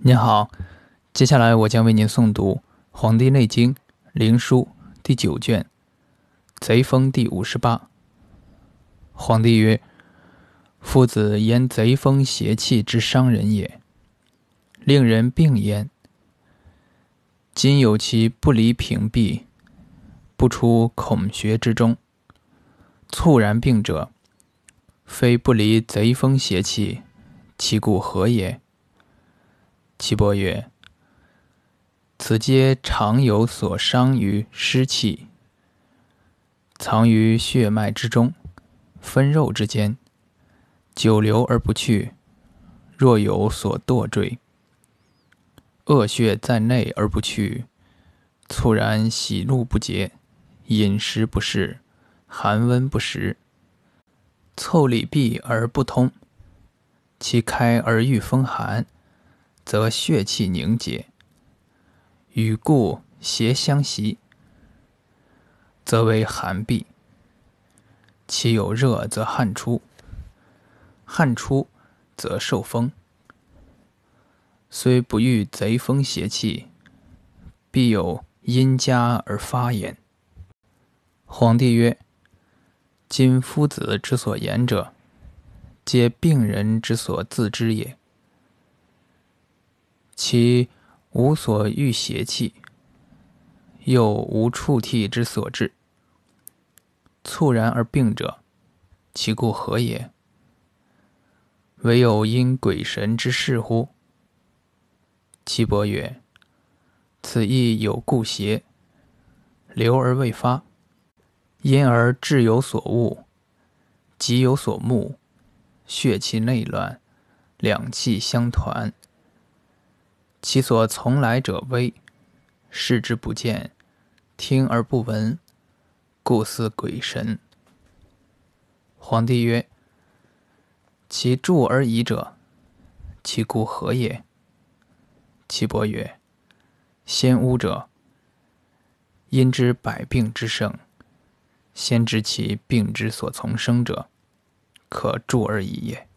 您好，接下来我将为您诵读《黄帝内经·灵书》第九卷《贼风》第五十八。皇帝曰：“夫子言贼风邪气之伤人也，令人病焉。今有其不离屏蔽，不出孔穴之中，猝然病者，非不离贼风邪气，其故何也？”岐伯曰：“此皆常有所伤于湿气，藏于血脉之中，分肉之间，久留而不去。若有所堕坠，恶血在内而不去，猝然喜怒不节，饮食不适，寒温不食，腠理闭而不通，其开而遇风寒。”则血气凝结，与故邪相袭，则为寒痹。其有热则汗出，汗出则受风。虽不遇贼风邪气，必有因加而发焉。皇帝曰：“今夫子之所言者，皆病人之所自知也。”其无所欲邪气，又无触涕之所至，猝然而病者，其故何也？唯有因鬼神之事乎？岐伯曰：“此亦有故邪，留而未发，因而志有所悟，急有所慕，血气内乱，两气相团。”其所从来者微，视之不见，听而不闻，故似鬼神。皇帝曰：“其助而已者，其故何也？”岐伯曰：“先巫者，因知百病之盛，先知其病之所从生者，可助而已也。”